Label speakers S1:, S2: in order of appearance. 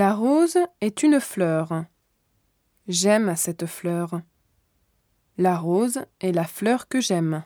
S1: La rose est une fleur. J'aime cette fleur. La rose est la fleur que j'aime.